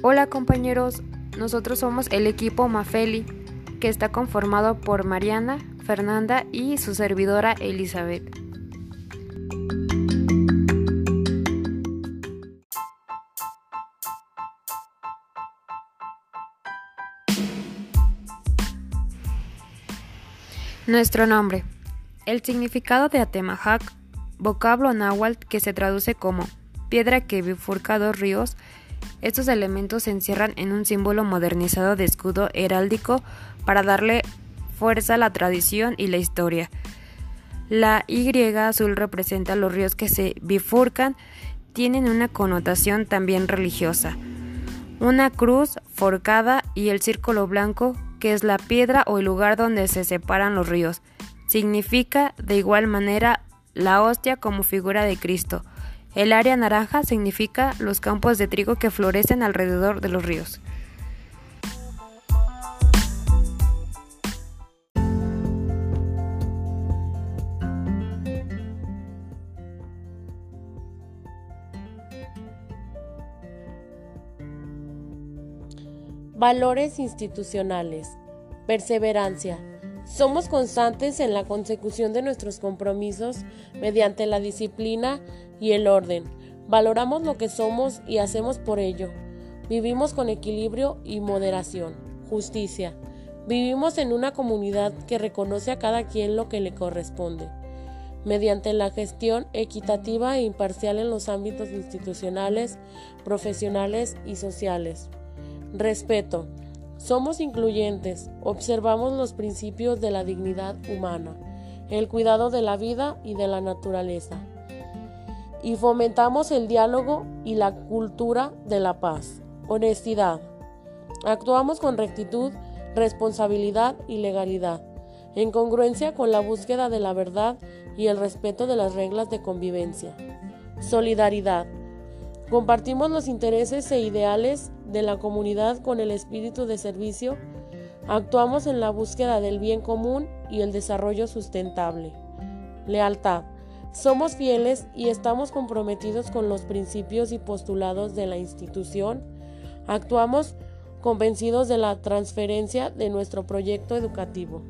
Hola compañeros, nosotros somos el equipo Mafeli, que está conformado por Mariana, Fernanda y su servidora Elizabeth. Nuestro nombre. El significado de Atemajac, vocablo náhuatl que se traduce como piedra que bifurca dos ríos, estos elementos se encierran en un símbolo modernizado de escudo heráldico para darle fuerza a la tradición y la historia. La Y azul representa los ríos que se bifurcan, tienen una connotación también religiosa. Una cruz forcada y el círculo blanco, que es la piedra o el lugar donde se separan los ríos. Significa de igual manera la hostia como figura de Cristo. El área naranja significa los campos de trigo que florecen alrededor de los ríos. Valores institucionales. Perseverancia. Somos constantes en la consecución de nuestros compromisos mediante la disciplina y el orden. Valoramos lo que somos y hacemos por ello. Vivimos con equilibrio y moderación. Justicia. Vivimos en una comunidad que reconoce a cada quien lo que le corresponde. Mediante la gestión equitativa e imparcial en los ámbitos institucionales, profesionales y sociales. Respeto. Somos incluyentes, observamos los principios de la dignidad humana, el cuidado de la vida y de la naturaleza, y fomentamos el diálogo y la cultura de la paz. Honestidad. Actuamos con rectitud, responsabilidad y legalidad, en congruencia con la búsqueda de la verdad y el respeto de las reglas de convivencia. Solidaridad. Compartimos los intereses e ideales de la comunidad con el espíritu de servicio, actuamos en la búsqueda del bien común y el desarrollo sustentable. Lealtad. Somos fieles y estamos comprometidos con los principios y postulados de la institución. Actuamos convencidos de la transferencia de nuestro proyecto educativo.